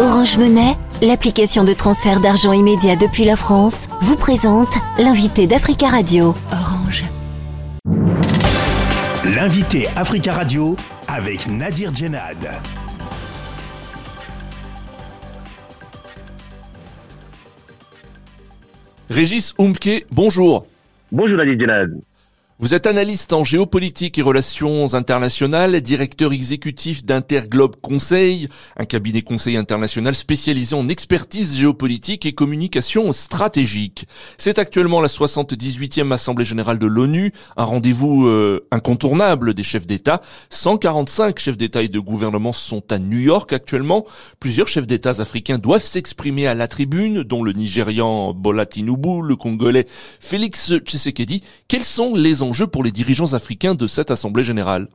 Orange Monnaie, l'application de transfert d'argent immédiat depuis la France, vous présente l'invité d'Africa Radio. Orange. L'invité Africa Radio avec Nadir Djenad. Régis Oumke, bonjour. Bonjour Nadir Djenad. Vous êtes analyste en géopolitique et relations internationales, directeur exécutif d'Interglobe Conseil, un cabinet conseil international spécialisé en expertise géopolitique et communication stratégique. C'est actuellement la 78e Assemblée générale de l'ONU, un rendez-vous euh, incontournable des chefs d'État. 145 chefs d'État et de gouvernement sont à New York actuellement. Plusieurs chefs d'État africains doivent s'exprimer à la tribune, dont le Nigérian Bola Tinubu, le Congolais Félix Tshisekedi. Quels sont les pour les dirigeants africains de cette Assemblée générale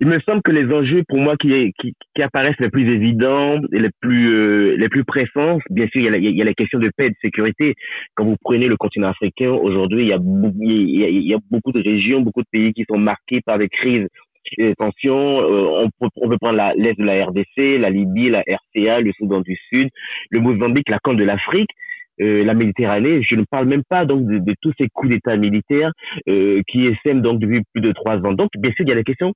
il me semble que les enjeux pour moi qui, apparaissent les plus évidents et les plus euh, les plus pressants, bien sûr, il y, a la, il question de paix et de sécurité. Quand vous prenez le continent africain, aujourd'hui, il y a il y a, beaucoup de régions, beaucoup de pays qui sont marqués par des crises et des tensions. Euh, on, peut, on peut prendre l'est de la RDC, la Libye, la RCA, le Soudan du Sud, le Mozambique, la Corne de l'Afrique. Euh, la Méditerranée. Je ne parle même pas donc de, tous ces coups d'État militaires euh, qui essaiment donc depuis plus de trois ans. Donc bien sûr, il y a des questions,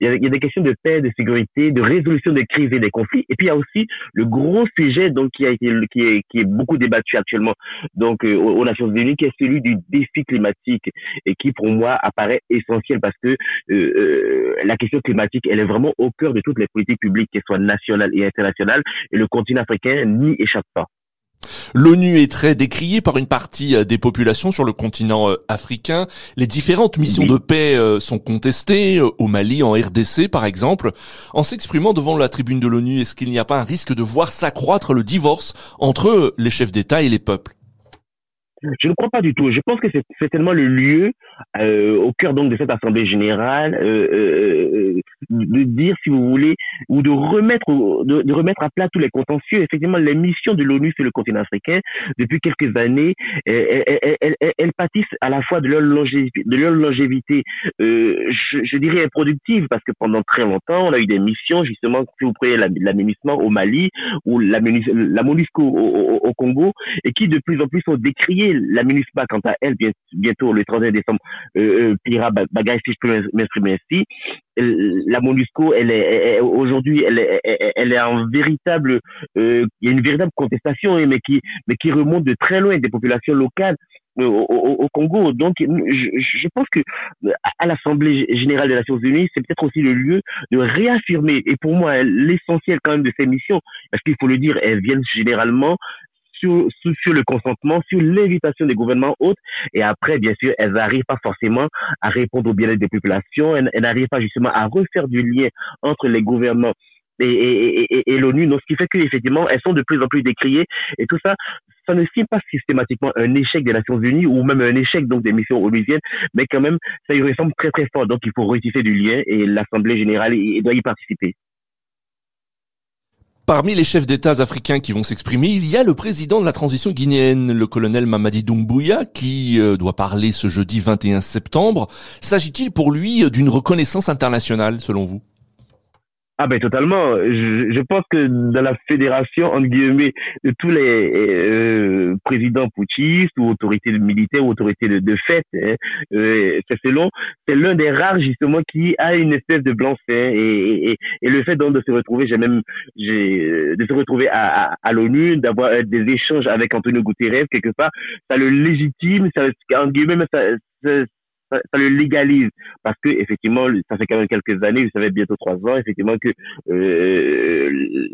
il y a, des questions de paix, de sécurité, de résolution des crises et des conflits. Et puis il y a aussi le gros sujet donc qui a été qui est qui est beaucoup débattu actuellement donc euh, aux, Nations Unies, qui est celui du défi climatique et qui pour moi apparaît essentiel parce que euh, la question climatique elle est vraiment au cœur de toutes les politiques publiques, qu'elles soient nationales et internationales, et le continent africain n'y échappe pas. L'ONU est très décriée par une partie euh, des populations sur le continent euh, africain. Les différentes missions de paix euh, sont contestées, au Mali, en RDC par exemple. En s'exprimant devant la tribune de l'ONU, est-ce qu'il n'y a pas un risque de voir s'accroître le divorce entre les chefs d'État et les peuples? Je ne crois pas du tout. Je pense que c'est certainement le lieu, euh, au cœur donc de cette assemblée générale, euh, euh, de dire, si vous voulez, ou de remettre, de, remettre à plat tous les contentieux. Effectivement, les missions de l'ONU sur le continent africain, depuis quelques années, elles, pâtissent à la fois de leur longévité, de leur longévité je, dirais improductive, parce que pendant très longtemps, on a eu des missions, justement, si vous prenez l'aménissement au Mali ou la, MONUSCO au, au Congo, et qui de plus en plus sont décriées la MINUSPA, quant à elle, bientôt le 31 décembre, euh, euh pliera si je peux m'exprimer ainsi. La MONUSCO, elle est, aujourd'hui, elle est, elle est en véritable, euh, il y a une véritable contestation, hein, mais qui, mais qui remonte de très loin des populations locales. Euh, au, Congo. Donc, je, je pense que à l'Assemblée générale des Nations Unies, c'est peut-être aussi le lieu de réaffirmer, et pour moi, l'essentiel quand même de ces missions, parce qu'il faut le dire, elles viennent généralement sur, le consentement, sur l'invitation des gouvernements hôtes. Et après, bien sûr, elles n'arrivent pas forcément à répondre au bien-être des populations. Elles, n'arrivent pas justement à refaire du lien entre les gouvernements et, l'ONU. Donc, ce qui fait qu'effectivement, elles sont de plus en plus décriées. Et tout ça, ça ne signe pas systématiquement un échec des Nations Unies ou même un échec donc des missions onusiennes, mais quand même, ça y ressemble très très fort. Donc, il faut retisser du lien et l'Assemblée générale doit y participer. Parmi les chefs d'État africains qui vont s'exprimer, il y a le président de la transition guinéenne, le colonel Mamadi Doumbouya, qui euh, doit parler ce jeudi 21 septembre. S'agit-il pour lui d'une reconnaissance internationale, selon vous? Ah ben totalement. Je, je, pense que dans la fédération entre guillemets de tous les euh, présidents putschistes ou autorités militaires ou autorités de, de fait, hein, euh, c'est selon, c'est l'un des rares justement qui a une espèce de blanc-seing et, et, et, le fait donc de se retrouver, j'ai même, j'ai de se retrouver à, à, à l'ONU, d'avoir des échanges avec Antonio Guterres quelque part, ça le légitime, ça, en guillemets, ça, ça ça, le légalise parce que effectivement ça fait quand même quelques années vous savez bientôt trois ans effectivement que euh,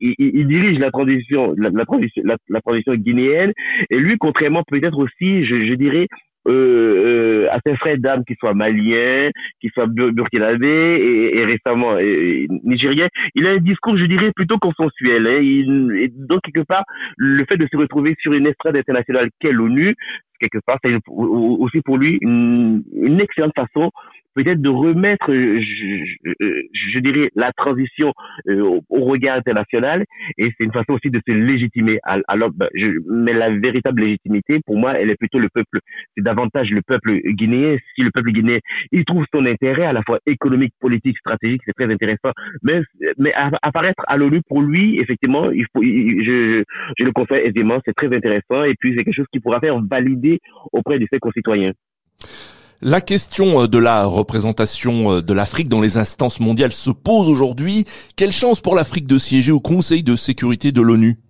il, il, dirige la transition la, la transition la, la, transition guinéenne et lui contrairement peut-être aussi je, je dirais euh, euh, à ses frères d'âme, qui soient maliens, qui soient burkinabés et, et récemment et, nigériens, il a un discours, je dirais, plutôt consensuel. Hein. Il, et donc, quelque part, le fait de se retrouver sur une estrade internationale qu'est l'ONU, quelque part, c'est aussi pour lui une, une excellente façon peut-être de remettre, je, dirais, la transition au, regard international, et c'est une façon aussi de se légitimer. Alors, ben, mais la véritable légitimité, pour moi, elle est plutôt le peuple, c'est davantage le peuple guinéen. Si le peuple guinéen, il trouve son intérêt à la fois économique, politique, stratégique, c'est très intéressant. Mais, mais apparaître à l'ONU, pour lui, effectivement, il faut, je, je le conseille aisément, c'est très intéressant, et puis c'est quelque chose qui pourra faire valider auprès de ses concitoyens. La question euh, de la représentation euh, de l'Afrique dans les instances mondiales se pose aujourd'hui. Quelle chance pour l'Afrique de siéger au Conseil de sécurité de l'ONU?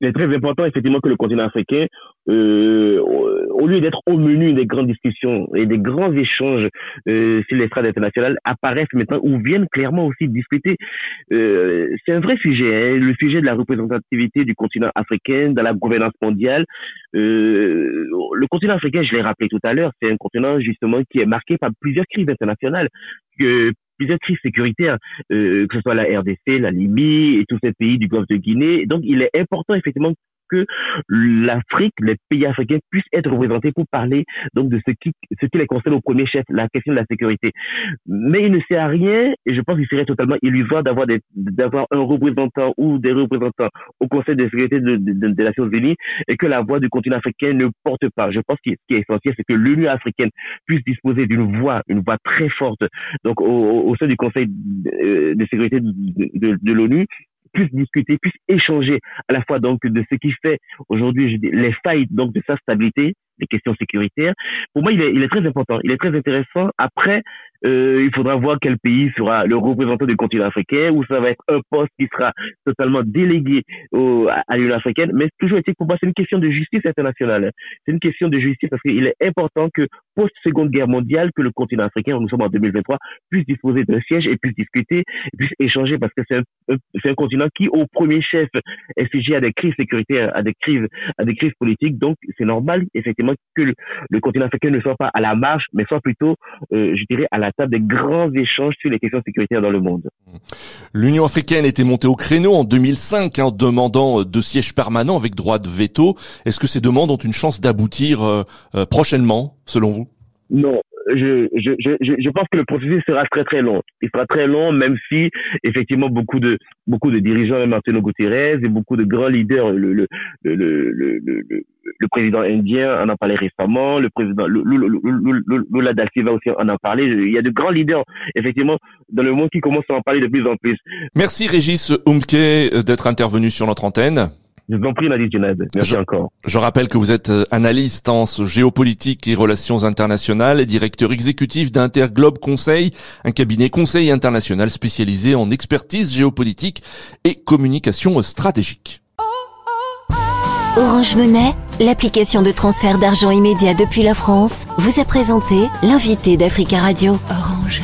Il est très important effectivement que le continent africain, euh, au lieu d'être au menu des grandes discussions et des grands échanges euh, sur l'estrade internationale, apparaissent maintenant ou viennent clairement aussi discuter. Euh, c'est un vrai sujet, hein, le sujet de la représentativité du continent africain dans la gouvernance mondiale. Euh, le continent africain, je l'ai rappelé tout à l'heure, c'est un continent justement qui est marqué par plusieurs crises internationales. Plusieurs crises sécuritaires, euh, que ce soit la RDC, la Libye et tous ces pays du Golfe de Guinée. Donc, il est important effectivement que l'Afrique, les pays africains puissent être représentés pour parler donc de ce qui, ce qui les concerne au premier la question de la sécurité. Mais il ne sert à rien, et je pense qu'il serait totalement illusoire d'avoir d'avoir un représentant ou des représentants au Conseil de sécurité de, de, de, Nations Unies et que la voix du continent africain ne porte pas. Je pense que ce qui est essentiel, c'est que l'Union africaine puisse disposer d'une voix, une voix très forte, donc au, au sein du Conseil de, de sécurité de l'ONU puisse discuter, puisse échanger à la fois donc de ce qui fait aujourd'hui les failles donc de sa stabilité, les questions sécuritaires. Pour moi, il est, il est très important, il est très intéressant. Après, euh, il faudra voir quel pays sera le représentant du continent africain, ou ça va être un poste qui sera totalement délégué au, à l'Union africaine. Mais toujours est-il pour moi, c'est une question de justice internationale. C'est une question de justice parce qu'il est important que post-seconde guerre mondiale, que le continent africain, nous sommes en 2023, puisse disposer d'un siège et puisse discuter, puisse échanger parce que c'est un, un continent qui, au premier chef, est sujet à des crises sécuritaires, à des crises, à des crises politiques. Donc, c'est normal, effectivement, que le, continent africain ne soit pas à la marge, mais soit plutôt, euh, je dirais, à la table des grands échanges sur les questions sécuritaires dans le monde. L'Union africaine était montée au créneau en 2005 en hein, demandant euh, deux sièges permanents avec droit de veto. Est-ce que ces demandes ont une chance d'aboutir euh, prochainement, selon vous? Non, je, je, je, je pense que le processus sera très très long. Il sera très long, même si effectivement beaucoup de beaucoup de dirigeants, même Martino Gutiérrez et beaucoup de grands leaders, le le le le, le, le, président indien en a parlé récemment, le président Lula da Silva aussi en a parlé. Il y a de grands leaders effectivement dans le monde qui commencent à en parler de plus en plus. Merci Régis Umke d'être intervenu sur notre antenne. Je vous en prie, Nadine Merci encore. Je rappelle que vous êtes euh, analyste en géopolitique et relations internationales et directeur exécutif d'Interglobe Conseil, un cabinet conseil international spécialisé en expertise géopolitique et communication stratégique. Orange Monnaie, l'application de transfert d'argent immédiat depuis la France, vous a présenté l'invité d'Africa Radio. Orange.